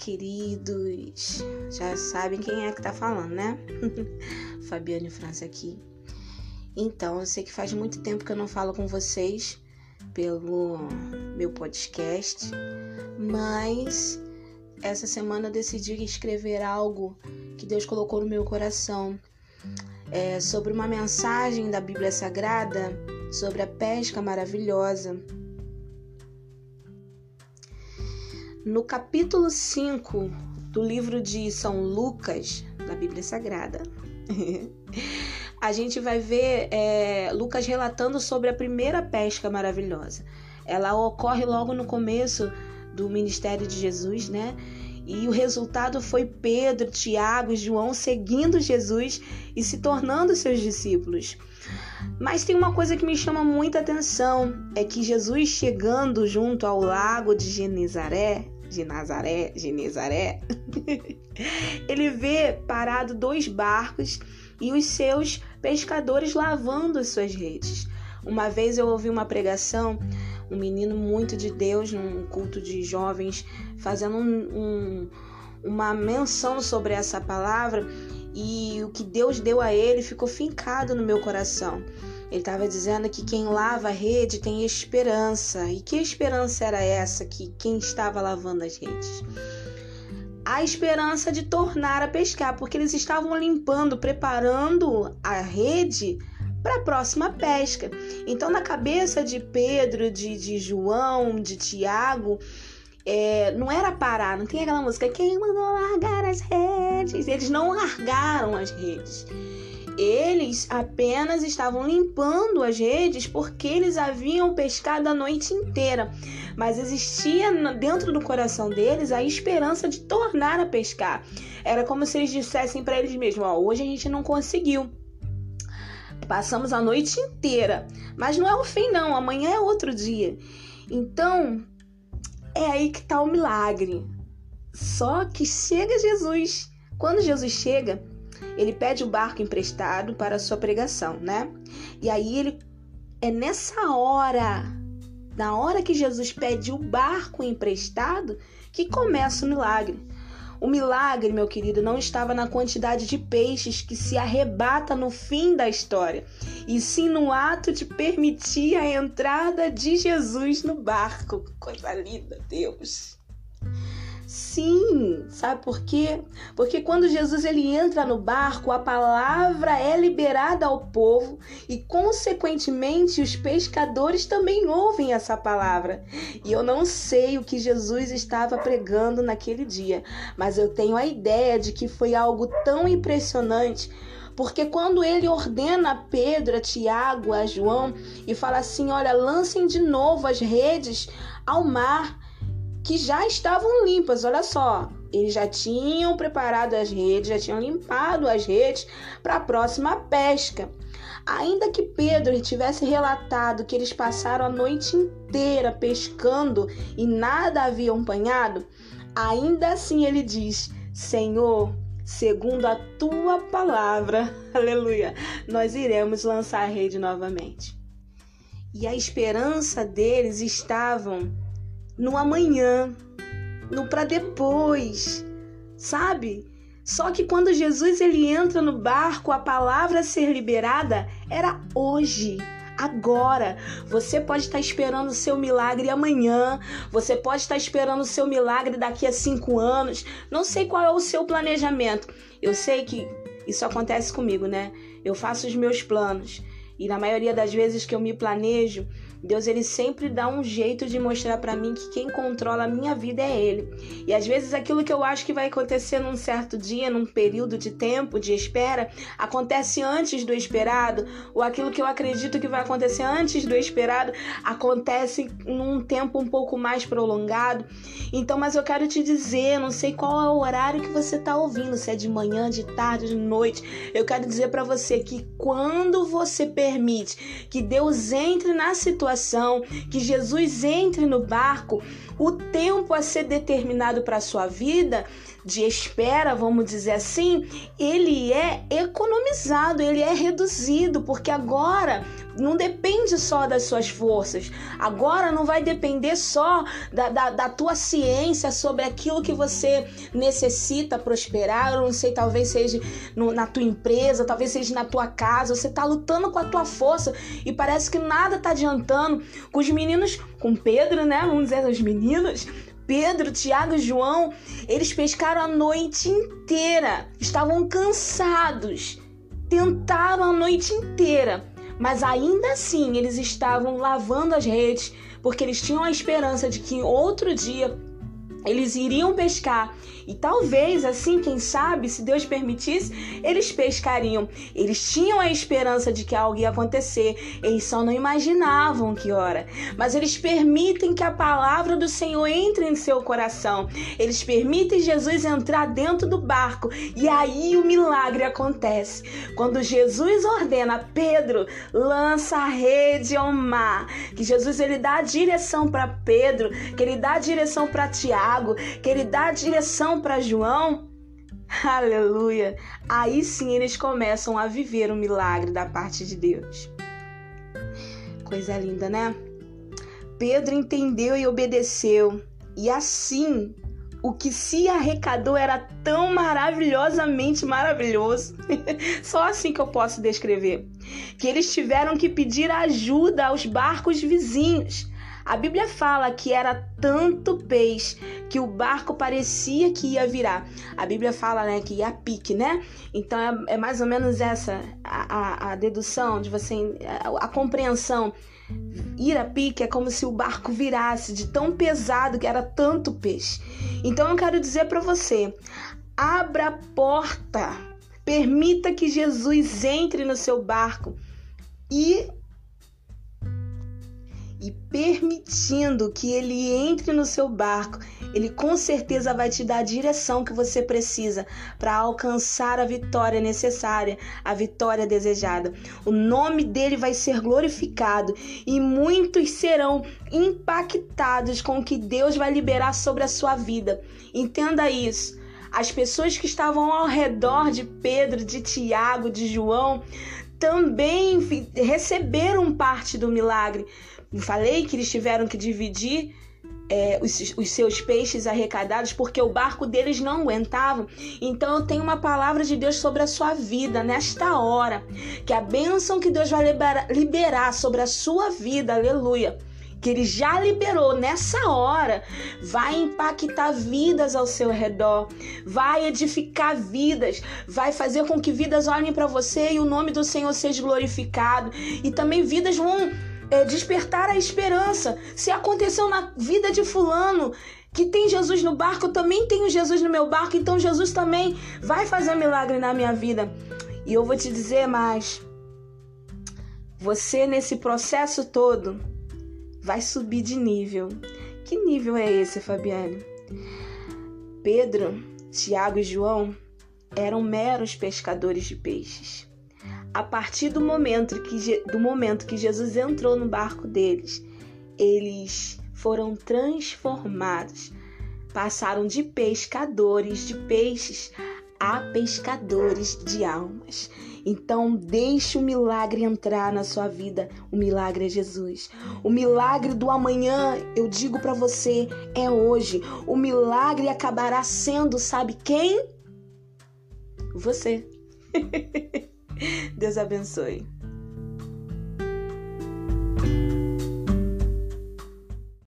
queridos! Já sabem quem é que tá falando, né? Fabiane França aqui. Então, eu sei que faz muito tempo que eu não falo com vocês pelo meu podcast, mas essa semana eu decidi escrever algo que Deus colocou no meu coração é, sobre uma mensagem da Bíblia Sagrada sobre a pesca maravilhosa No capítulo 5 do livro de São Lucas, da Bíblia Sagrada, a gente vai ver é, Lucas relatando sobre a primeira pesca maravilhosa. Ela ocorre logo no começo do ministério de Jesus, né? E o resultado foi Pedro, Tiago e João seguindo Jesus e se tornando seus discípulos. Mas tem uma coisa que me chama muita atenção, é que Jesus chegando junto ao lago de Genezaré, de Nazaré, Genezaré, ele vê parado dois barcos e os seus pescadores lavando as suas redes. Uma vez eu ouvi uma pregação, um menino muito de Deus, num culto de jovens, fazendo um, um, uma menção sobre essa palavra e o que Deus deu a ele ficou fincado no meu coração. Ele estava dizendo que quem lava a rede tem esperança. E que esperança era essa que quem estava lavando as redes? A esperança de tornar a pescar, porque eles estavam limpando, preparando a rede para a próxima pesca. Então, na cabeça de Pedro, de, de João, de Tiago, é, não era parar, não tem aquela música, quem mandou largar as redes? Eles não largaram as redes. Eles apenas estavam limpando as redes porque eles haviam pescado a noite inteira, mas existia dentro do coração deles a esperança de tornar a pescar. Era como se eles dissessem para eles mesmos: Ó, hoje a gente não conseguiu. Passamos a noite inteira, mas não é o fim, não. Amanhã é outro dia. Então, é aí que está o milagre. Só que chega Jesus. Quando Jesus chega, ele pede o barco emprestado para sua pregação, né? E aí ele é nessa hora, na hora que Jesus pede o barco emprestado, que começa o milagre. O milagre, meu querido, não estava na quantidade de peixes que se arrebata no fim da história, e sim no ato de permitir a entrada de Jesus no barco. Coisa linda, Deus. Sim, sabe por quê? Porque quando Jesus ele entra no barco, a palavra é liberada ao povo e consequentemente os pescadores também ouvem essa palavra. E eu não sei o que Jesus estava pregando naquele dia, mas eu tenho a ideia de que foi algo tão impressionante porque quando ele ordena a Pedro, a Tiago, a João e fala assim: olha, lancem de novo as redes ao mar, que já estavam limpas. Olha só, eles já tinham preparado as redes, já tinham limpado as redes para a próxima pesca. Ainda que Pedro tivesse relatado que eles passaram a noite inteira pescando e nada haviam apanhado, ainda assim ele diz: Senhor, segundo a tua palavra, aleluia, nós iremos lançar a rede novamente. E a esperança deles estavam no amanhã, no para depois, sabe? Só que quando Jesus ele entra no barco, a palavra a ser liberada era hoje. Agora, você pode estar esperando o seu milagre amanhã, você pode estar esperando o seu milagre daqui a cinco anos. Não sei qual é o seu planejamento. Eu sei que isso acontece comigo, né? Eu faço os meus planos e na maioria das vezes que eu me planejo, Deus ele sempre dá um jeito de mostrar para mim que quem controla a minha vida é ele. E às vezes aquilo que eu acho que vai acontecer num certo dia, num período de tempo de espera, acontece antes do esperado, ou aquilo que eu acredito que vai acontecer antes do esperado, acontece num tempo um pouco mais prolongado. Então, mas eu quero te dizer, não sei qual é o horário que você está ouvindo, se é de manhã, de tarde, de noite. Eu quero dizer para você que quando você permite que Deus entre na situação que Jesus entre no barco, o tempo a ser determinado para a sua vida de espera, vamos dizer assim, ele é economizado, ele é reduzido, porque agora não depende só das suas forças, agora não vai depender só da, da, da tua ciência sobre aquilo que você necessita prosperar. Eu não sei, talvez seja no, na tua empresa, talvez seja na tua casa, você está lutando com a tua força e parece que nada está adiantando. Com os meninos, com Pedro, né? Vamos dizer, os meninos Pedro, Tiago e João, eles pescaram a noite inteira, estavam cansados, tentaram a noite inteira, mas ainda assim eles estavam lavando as redes, porque eles tinham a esperança de que outro dia eles iriam pescar e talvez assim, quem sabe, se Deus permitisse, eles pescariam. Eles tinham a esperança de que algo ia acontecer, eles só não imaginavam que hora. Mas eles permitem que a palavra do Senhor entre em seu coração. Eles permitem Jesus entrar dentro do barco e aí o milagre acontece. Quando Jesus ordena Pedro, lança a rede ao mar, que Jesus ele dá a direção para Pedro, que ele dá a direção para Tiago, que ele dá a direção para João, aleluia, aí sim eles começam a viver o milagre da parte de Deus. Coisa linda, né? Pedro entendeu e obedeceu, e assim o que se arrecadou era tão maravilhosamente maravilhoso. Só assim que eu posso descrever. Que eles tiveram que pedir ajuda aos barcos vizinhos a Bíblia fala que era tanto peixe que o barco parecia que ia virar. A Bíblia fala né, que ia pique, né? Então é, é mais ou menos essa a, a, a dedução de você, a, a compreensão. Ir a pique é como se o barco virasse de tão pesado que era tanto peixe. Então eu quero dizer para você: abra a porta, permita que Jesus entre no seu barco e e permitindo que ele entre no seu barco, ele com certeza vai te dar a direção que você precisa para alcançar a vitória necessária, a vitória desejada. O nome dele vai ser glorificado e muitos serão impactados com o que Deus vai liberar sobre a sua vida. Entenda isso. As pessoas que estavam ao redor de Pedro, de Tiago, de João, também receberam parte do milagre, falei que eles tiveram que dividir é, os, os, seus peixes arrecadados porque o barco deles não aguentava. Então eu tenho uma palavra de Deus sobre a sua vida nesta hora. Que a bênção que Deus vai liberar, liberar sobre a sua vida, aleluia. Que ele já liberou nessa hora, vai impactar vidas ao seu redor, vai edificar vidas, vai fazer com que vidas olhem para você e o nome do Senhor seja glorificado, e também vidas vão é, despertar a esperança. Se aconteceu na vida de Fulano, que tem Jesus no barco, eu também tenho Jesus no meu barco, então Jesus também vai fazer um milagre na minha vida. E eu vou te dizer mais: você, nesse processo todo, vai subir de nível. Que nível é esse, Fabiane? Pedro, Tiago e João eram meros pescadores de peixes a partir do momento que, do momento que Jesus entrou no barco deles, eles foram transformados. Passaram de pescadores de peixes a pescadores de almas. Então, deixe o milagre entrar na sua vida. O milagre é Jesus. O milagre do amanhã, eu digo para você, é hoje. O milagre acabará sendo, sabe quem? Você. Deus abençoe.